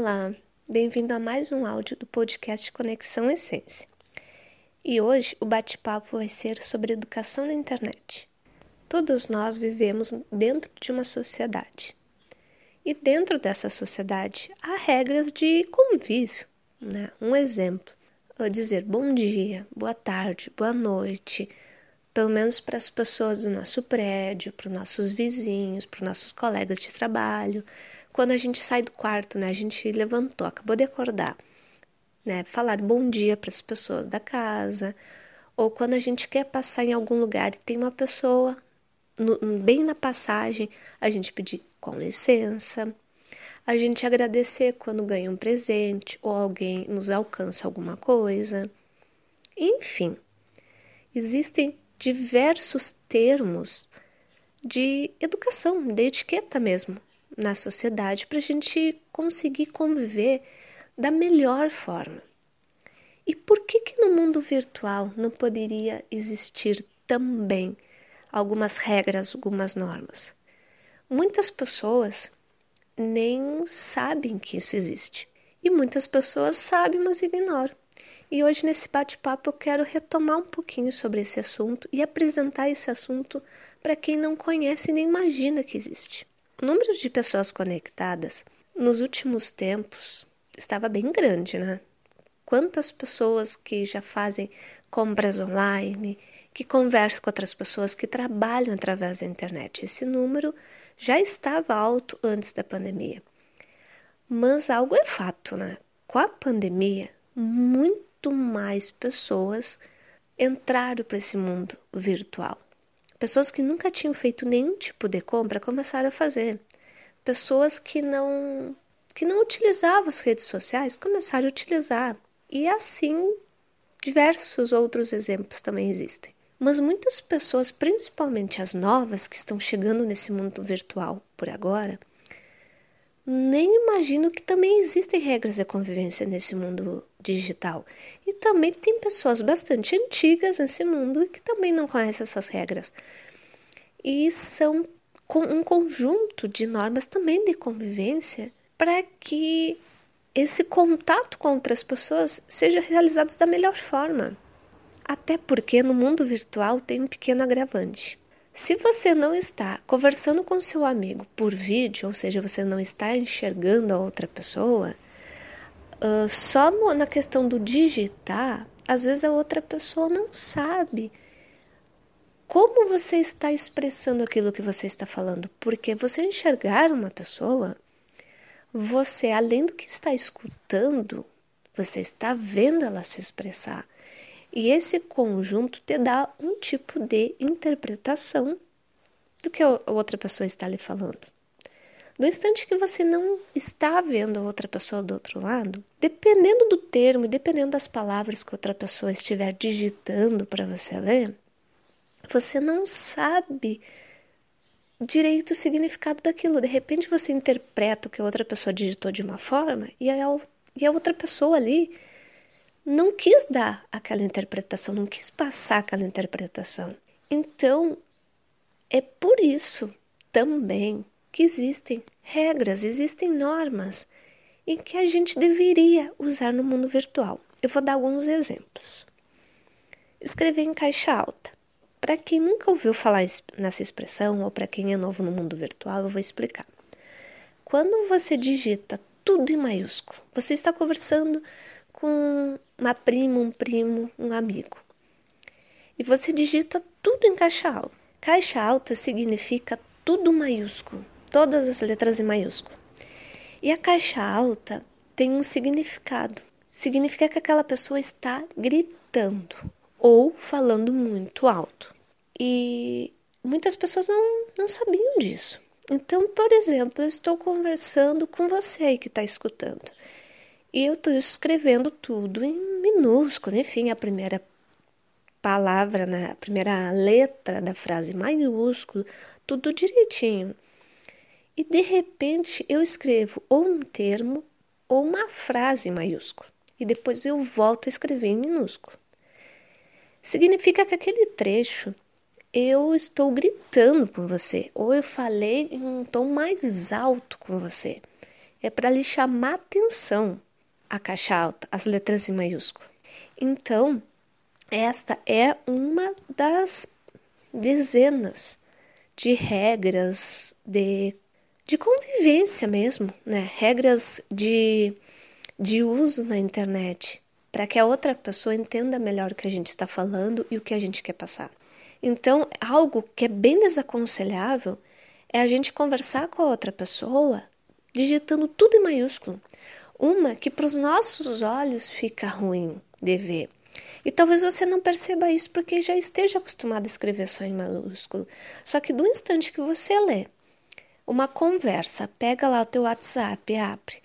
Olá, bem-vindo a mais um áudio do podcast Conexão Essência. E hoje o bate-papo vai ser sobre educação na internet. Todos nós vivemos dentro de uma sociedade. E dentro dessa sociedade há regras de convívio. Né? Um exemplo: dizer bom dia, boa tarde, boa noite, pelo menos para as pessoas do nosso prédio, para os nossos vizinhos, para os nossos colegas de trabalho quando a gente sai do quarto, né? A gente levantou, acabou de acordar, né? Falar bom dia para as pessoas da casa, ou quando a gente quer passar em algum lugar e tem uma pessoa no, bem na passagem, a gente pedir com licença, a gente agradecer quando ganha um presente ou alguém nos alcança alguma coisa. Enfim, existem diversos termos de educação, de etiqueta mesmo, na sociedade para a gente conseguir conviver da melhor forma. E por que que no mundo virtual não poderia existir também algumas regras, algumas normas? Muitas pessoas nem sabem que isso existe. E muitas pessoas sabem, mas ignoram. E hoje, nesse bate-papo, eu quero retomar um pouquinho sobre esse assunto e apresentar esse assunto para quem não conhece nem imagina que existe. O número de pessoas conectadas nos últimos tempos estava bem grande, né? Quantas pessoas que já fazem compras online, que conversam com outras pessoas, que trabalham através da internet. Esse número já estava alto antes da pandemia. Mas algo é fato, né? Com a pandemia, muito mais pessoas entraram para esse mundo virtual. Pessoas que nunca tinham feito nenhum tipo de compra começaram a fazer. Pessoas que não que não utilizavam as redes sociais começaram a utilizar. E assim diversos outros exemplos também existem. Mas muitas pessoas, principalmente as novas que estão chegando nesse mundo virtual por agora, nem imaginam que também existem regras de convivência nesse mundo digital. E também tem pessoas bastante antigas nesse mundo que também não conhecem essas regras. E são um conjunto de normas também de convivência para que esse contato com outras pessoas seja realizado da melhor forma. Até porque no mundo virtual tem um pequeno agravante. Se você não está conversando com seu amigo por vídeo, ou seja, você não está enxergando a outra pessoa, uh, só no, na questão do digitar, às vezes a outra pessoa não sabe como você está expressando aquilo que você está falando. Porque você enxergar uma pessoa, você, além do que está escutando, você está vendo ela se expressar. E esse conjunto te dá um tipo de interpretação do que a outra pessoa está lhe falando. No instante que você não está vendo a outra pessoa do outro lado, dependendo do termo e dependendo das palavras que outra pessoa estiver digitando para você ler, você não sabe direito o significado daquilo. De repente você interpreta o que a outra pessoa digitou de uma forma e a, e a outra pessoa ali não quis dar aquela interpretação, não quis passar aquela interpretação. Então, é por isso também que existem regras, existem normas em que a gente deveria usar no mundo virtual. Eu vou dar alguns exemplos. Escrever em caixa alta. Para quem nunca ouviu falar nessa expressão ou para quem é novo no mundo virtual, eu vou explicar. Quando você digita tudo em maiúsculo, você está conversando com uma prima, um primo, um amigo. E você digita tudo em caixa alta. Caixa alta significa tudo maiúsculo, todas as letras em maiúsculo. E a caixa alta tem um significado. Significa que aquela pessoa está gritando ou falando muito alto. E muitas pessoas não, não sabiam disso. Então, por exemplo, eu estou conversando com você aí que está escutando. E eu estou escrevendo tudo em minúsculo, enfim, a primeira palavra, né, a primeira letra da frase maiúsculo, tudo direitinho. E de repente eu escrevo ou um termo ou uma frase em maiúsculo. E depois eu volto a escrever em minúsculo. Significa que aquele trecho eu estou gritando com você, ou eu falei em um tom mais alto com você. é para lhe chamar atenção a caixa alta, as letras em maiúsculo. Então, esta é uma das dezenas de regras de, de convivência mesmo, né? Regras de, de uso na internet, para que a outra pessoa entenda melhor o que a gente está falando e o que a gente quer passar. Então, algo que é bem desaconselhável é a gente conversar com a outra pessoa digitando tudo em maiúsculo. Uma que para os nossos olhos fica ruim de ver. E talvez você não perceba isso porque já esteja acostumado a escrever só em maiúsculo. Só que do instante que você lê uma conversa, pega lá o teu WhatsApp, abre,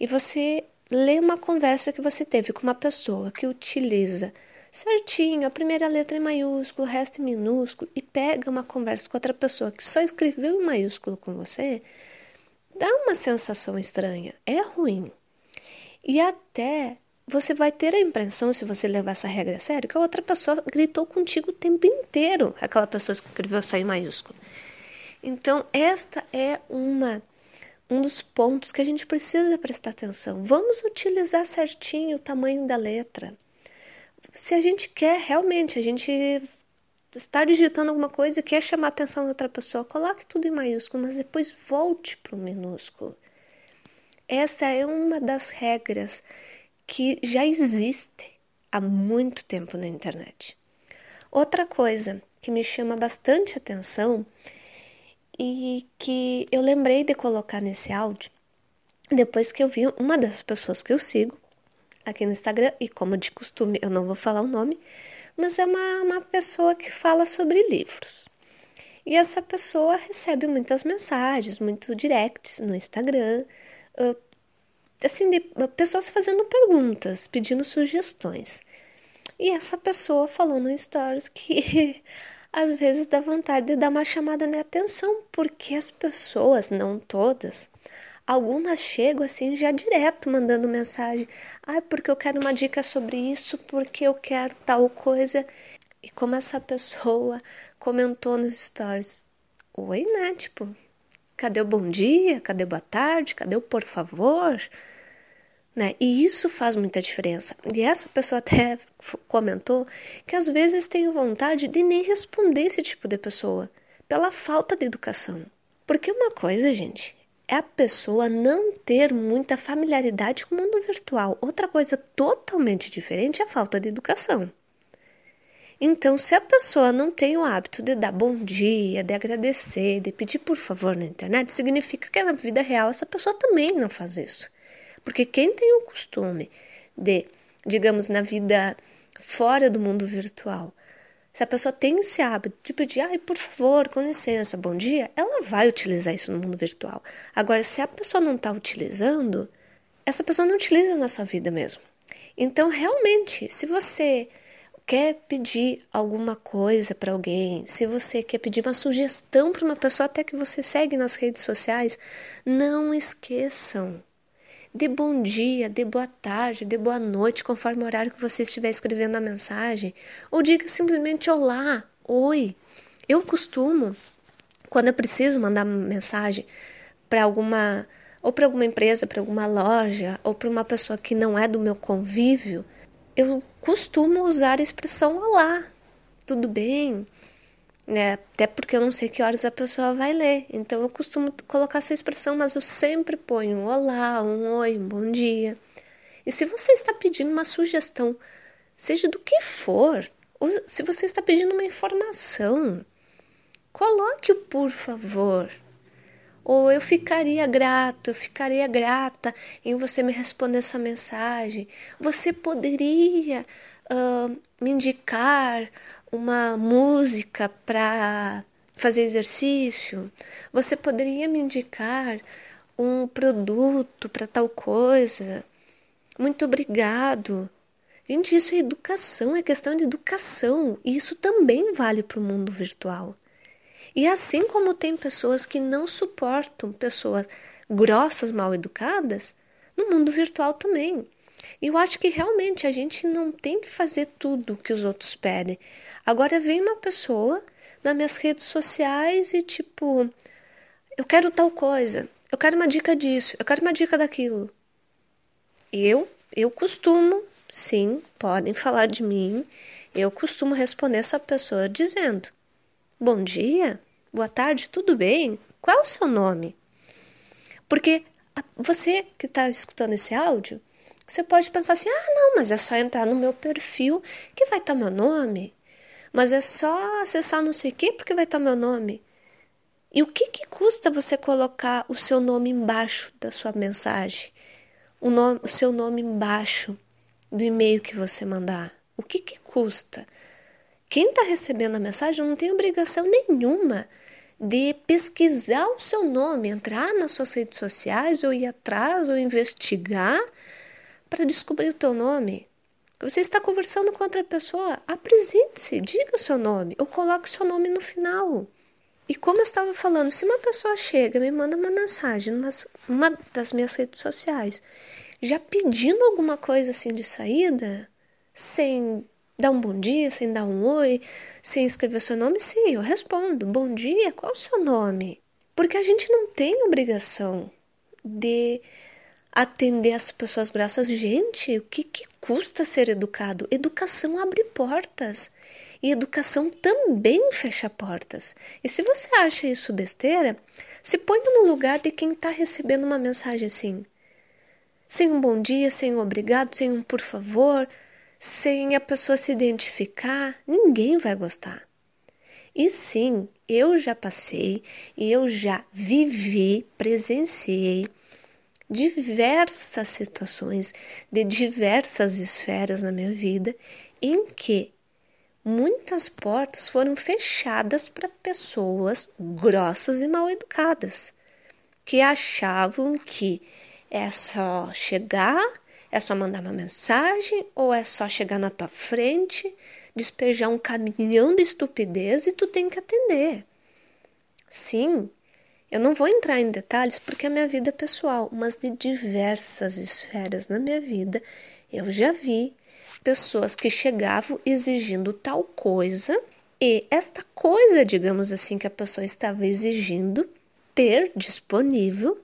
e você lê uma conversa que você teve com uma pessoa que utiliza certinho a primeira letra em maiúsculo, o resto em minúsculo, e pega uma conversa com outra pessoa que só escreveu em maiúsculo com você, dá uma sensação estranha, é ruim. E até você vai ter a impressão, se você levar essa regra a sério, que a outra pessoa gritou contigo o tempo inteiro, aquela pessoa que escreveu só em maiúsculo. Então, esta é uma um dos pontos que a gente precisa prestar atenção. Vamos utilizar certinho o tamanho da letra. Se a gente quer realmente, a gente está digitando alguma coisa e quer chamar a atenção da outra pessoa, coloque tudo em maiúsculo, mas depois volte para o minúsculo. Essa é uma das regras que já existe há muito tempo na internet. Outra coisa que me chama bastante atenção e que eu lembrei de colocar nesse áudio depois que eu vi uma das pessoas que eu sigo aqui no Instagram, e como de costume eu não vou falar o nome, mas é uma, uma pessoa que fala sobre livros. E essa pessoa recebe muitas mensagens, muito directs no Instagram, assim, de pessoas fazendo perguntas, pedindo sugestões. E essa pessoa falou no Stories que às vezes dá vontade de dar uma chamada de atenção, porque as pessoas, não todas, algumas chegam assim já direto mandando mensagem: "Ai, ah, porque eu quero uma dica sobre isso, porque eu quero tal coisa". E como essa pessoa comentou nos stories: "Oi, né? Tipo, cadê o bom dia? Cadê boa tarde? Cadê o por favor?" Né? E isso faz muita diferença. E essa pessoa até comentou que às vezes tem vontade de nem responder esse tipo de pessoa, pela falta de educação. Porque uma coisa, gente, é a pessoa não ter muita familiaridade com o mundo virtual. Outra coisa totalmente diferente é a falta de educação. Então, se a pessoa não tem o hábito de dar bom dia, de agradecer, de pedir por favor na internet, significa que na vida real essa pessoa também não faz isso. Porque quem tem o costume de, digamos, na vida fora do mundo virtual, se a pessoa tem esse hábito de pedir, ai, por favor, com licença, bom dia, ela vai utilizar isso no mundo virtual. Agora, se a pessoa não está utilizando, essa pessoa não utiliza na sua vida mesmo. Então, realmente, se você quer pedir alguma coisa para alguém, se você quer pedir uma sugestão para uma pessoa até que você segue nas redes sociais, não esqueçam Dê bom dia, dê boa tarde, dê boa noite, conforme o horário que você estiver escrevendo a mensagem. Ou diga simplesmente olá, oi. Eu costumo, quando eu preciso mandar mensagem para alguma ou para alguma empresa, para alguma loja, ou para uma pessoa que não é do meu convívio, eu costumo usar a expressão olá, tudo bem? Né? Até porque eu não sei que horas a pessoa vai ler. Então eu costumo colocar essa expressão, mas eu sempre ponho um olá, um oi, um bom dia. E se você está pedindo uma sugestão, seja do que for, ou se você está pedindo uma informação, coloque o por favor. Ou eu ficaria grato, eu ficaria grata em você me responder essa mensagem. Você poderia uh, me indicar uma música para fazer exercício? Você poderia me indicar um produto para tal coisa? Muito obrigado. Gente, isso é educação, é questão de educação. E isso também vale para o mundo virtual. E assim como tem pessoas que não suportam pessoas grossas, mal educadas, no mundo virtual também. Eu acho que realmente a gente não tem que fazer tudo que os outros pedem. Agora vem uma pessoa nas minhas redes sociais e tipo, eu quero tal coisa. eu quero uma dica disso, eu quero uma dica daquilo. Eu, eu costumo, sim, podem falar de mim, eu costumo responder essa pessoa dizendo: Bom dia, boa tarde, tudo bem? Qual é o seu nome? Porque você que está escutando esse áudio, você pode pensar assim: ah, não, mas é só entrar no meu perfil que vai estar tá meu nome. Mas é só acessar não sei o que porque vai estar tá meu nome. E o que, que custa você colocar o seu nome embaixo da sua mensagem? O, nome, o seu nome embaixo do e-mail que você mandar? O que, que custa? Quem está recebendo a mensagem não tem obrigação nenhuma de pesquisar o seu nome, entrar nas suas redes sociais ou ir atrás ou investigar para descobrir o teu nome. Você está conversando com outra pessoa, apresente-se, diga o seu nome ou coloque o seu nome no final. E como eu estava falando, se uma pessoa chega me manda uma mensagem numa uma das minhas redes sociais, já pedindo alguma coisa assim de saída, sem dar um bom dia, sem dar um oi, sem escrever seu nome, sim, eu respondo: bom dia, qual o seu nome? Porque a gente não tem obrigação de atender as pessoas graças. Gente, o que, que custa ser educado? Educação abre portas. E educação também fecha portas. E se você acha isso besteira, se ponha no lugar de quem está recebendo uma mensagem assim. Sem um bom dia, sem um obrigado, sem um por favor, sem a pessoa se identificar, ninguém vai gostar. E sim, eu já passei e eu já vivi, presenciei diversas situações de diversas esferas na minha vida em que muitas portas foram fechadas para pessoas grossas e mal educadas, que achavam que é só chegar, é só mandar uma mensagem ou é só chegar na tua frente, despejar um caminhão de estupidez e tu tem que atender. Sim, eu não vou entrar em detalhes porque é minha vida é pessoal, mas de diversas esferas na minha vida eu já vi pessoas que chegavam exigindo tal coisa e esta coisa, digamos assim, que a pessoa estava exigindo ter disponível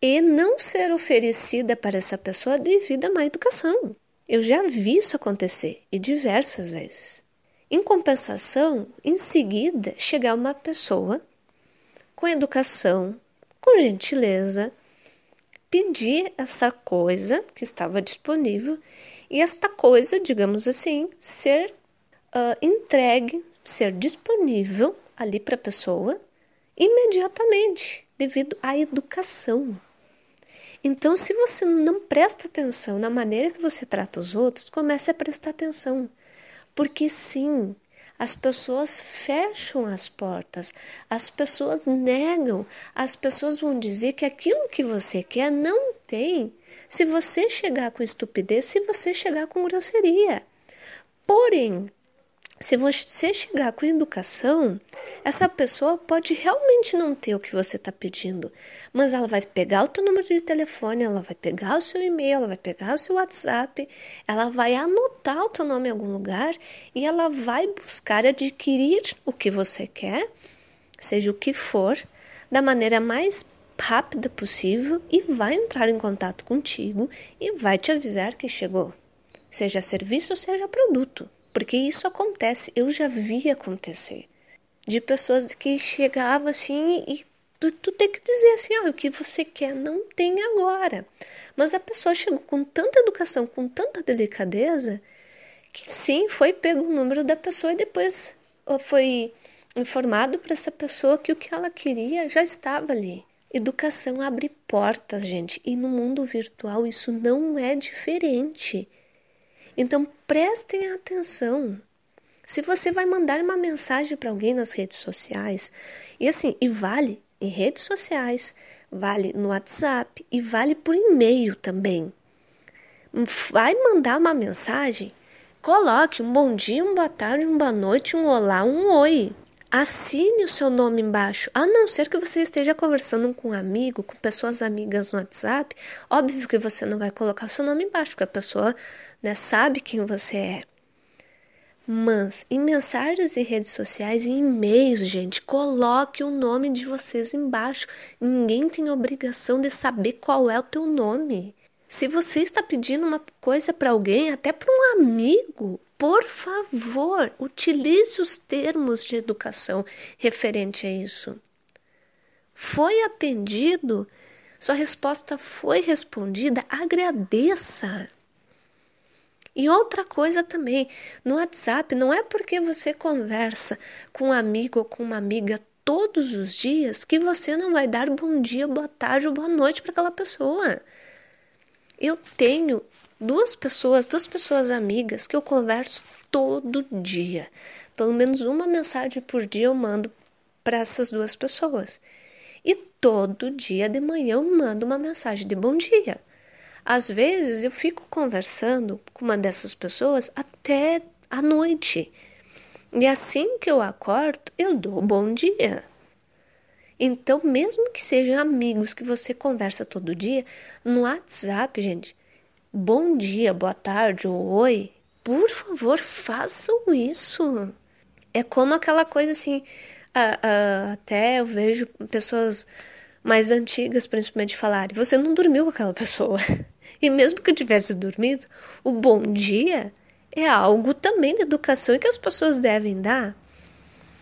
e não ser oferecida para essa pessoa devido a má educação. Eu já vi isso acontecer e diversas vezes. Em compensação, em seguida, chegar uma pessoa com educação, com gentileza, pedir essa coisa que estava disponível e esta coisa, digamos assim, ser uh, entregue, ser disponível ali para a pessoa imediatamente, devido à educação. Então, se você não presta atenção na maneira que você trata os outros, comece a prestar atenção. Porque sim, as pessoas fecham as portas, as pessoas negam, as pessoas vão dizer que aquilo que você quer não tem. Se você chegar com estupidez, se você chegar com grosseria. Porém, se você chegar com educação, essa pessoa pode realmente não ter o que você está pedindo, mas ela vai pegar o teu número de telefone, ela vai pegar o seu e-mail, ela vai pegar o seu WhatsApp, ela vai anotar o teu nome em algum lugar e ela vai buscar adquirir o que você quer, seja o que for, da maneira mais rápida possível e vai entrar em contato contigo e vai te avisar que chegou, seja serviço ou seja produto. Porque isso acontece, eu já vi acontecer. De pessoas que chegavam assim e tu, tu tem que dizer assim, ah, o que você quer não tem agora. Mas a pessoa chegou com tanta educação, com tanta delicadeza, que sim, foi pego o número da pessoa e depois foi informado para essa pessoa que o que ela queria já estava ali. Educação abre portas, gente, e no mundo virtual isso não é diferente. Então prestem atenção. Se você vai mandar uma mensagem para alguém nas redes sociais, e assim, e vale em redes sociais, vale no WhatsApp e vale por e-mail também. Vai mandar uma mensagem? Coloque um bom dia, uma boa tarde, uma boa noite, um olá, um oi. Assine o seu nome embaixo, a não ser que você esteja conversando com um amigo, com pessoas amigas no WhatsApp. Óbvio que você não vai colocar o seu nome embaixo, porque a pessoa né, sabe quem você é. Mas em mensagens em redes sociais e e-mails, gente, coloque o nome de vocês embaixo. Ninguém tem obrigação de saber qual é o teu nome. Se você está pedindo uma coisa para alguém, até para um amigo, por favor, utilize os termos de educação referente a isso. Foi atendido? Sua resposta foi respondida? Agradeça. E outra coisa também, no WhatsApp, não é porque você conversa com um amigo ou com uma amiga todos os dias que você não vai dar bom dia, boa tarde ou boa noite para aquela pessoa. Eu tenho duas pessoas, duas pessoas amigas que eu converso todo dia. Pelo menos uma mensagem por dia eu mando para essas duas pessoas. E todo dia de manhã eu mando uma mensagem de bom dia. Às vezes eu fico conversando com uma dessas pessoas até a noite. E assim que eu acordo, eu dou bom dia. Então, mesmo que sejam amigos que você conversa todo dia, no WhatsApp, gente, bom dia, boa tarde ou oi, por favor, façam isso. É como aquela coisa assim, até eu vejo pessoas mais antigas, principalmente, falarem: você não dormiu com aquela pessoa. E mesmo que eu tivesse dormido, o bom dia é algo também de educação e que as pessoas devem dar.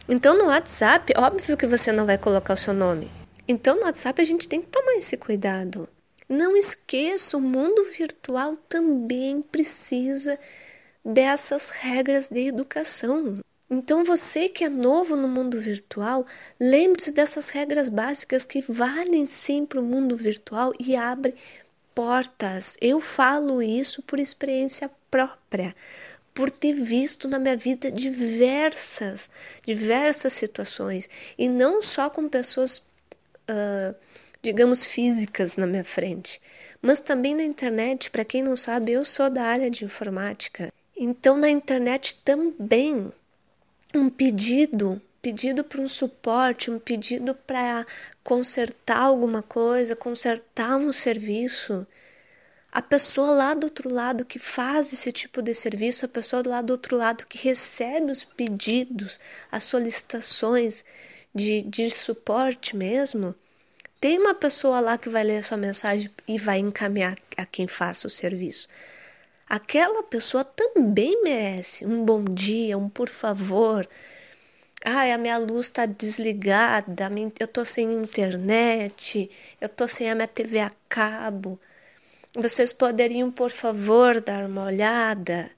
Então, no WhatsApp, óbvio que você não vai colocar o seu nome. Então, no WhatsApp, a gente tem que tomar esse cuidado. Não esqueça, o mundo virtual também precisa dessas regras de educação. Então, você que é novo no mundo virtual, lembre-se dessas regras básicas que valem sim para o mundo virtual e abre portas. Eu falo isso por experiência própria por ter visto na minha vida diversas, diversas situações e não só com pessoas, uh, digamos, físicas na minha frente, mas também na internet. Para quem não sabe, eu sou da área de informática, então na internet também um pedido pedido para um suporte, um pedido para consertar alguma coisa, consertar um serviço, a pessoa lá do outro lado que faz esse tipo de serviço, a pessoa lá do outro lado que recebe os pedidos, as solicitações de, de suporte mesmo, tem uma pessoa lá que vai ler a sua mensagem e vai encaminhar a quem faça o serviço. Aquela pessoa também merece um bom dia, um por favor. Ai, a minha luz está desligada, eu tô sem internet, eu tô sem a minha TV a cabo. Vocês poderiam, por favor, dar uma olhada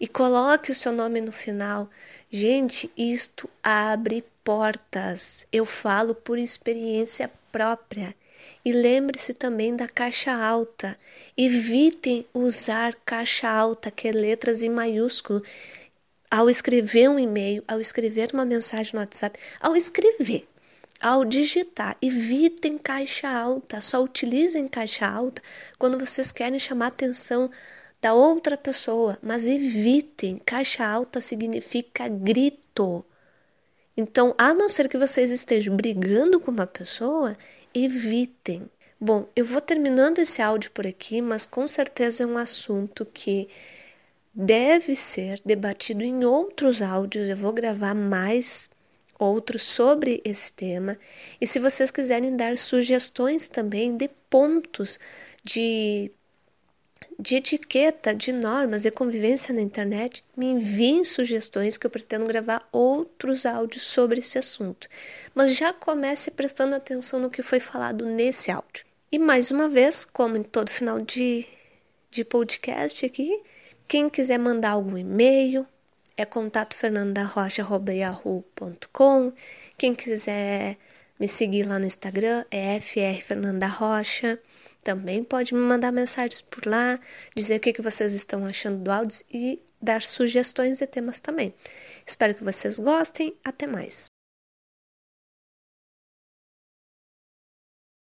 e coloque o seu nome no final. Gente, isto abre portas. Eu falo por experiência própria. E lembre-se também da caixa alta. Evitem usar caixa alta, que é letras em maiúsculo, ao escrever um e-mail, ao escrever uma mensagem no WhatsApp, ao escrever. Ao digitar, evitem caixa alta, só utilizem caixa alta quando vocês querem chamar a atenção da outra pessoa, mas evitem. Caixa alta significa grito. Então, a não ser que vocês estejam brigando com uma pessoa, evitem. Bom, eu vou terminando esse áudio por aqui, mas com certeza é um assunto que deve ser debatido em outros áudios. Eu vou gravar mais outros sobre esse tema. E se vocês quiserem dar sugestões também de pontos de, de etiqueta, de normas, de convivência na internet, me enviem sugestões que eu pretendo gravar outros áudios sobre esse assunto. Mas já comece prestando atenção no que foi falado nesse áudio. E mais uma vez, como em todo final de, de podcast aqui, quem quiser mandar algum e-mail, é contato fernandarrocha.yahoo.com. Quem quiser me seguir lá no Instagram é frfernandarocha. Também pode me mandar mensagens por lá, dizer o que vocês estão achando do áudio e dar sugestões de temas também. Espero que vocês gostem. Até mais.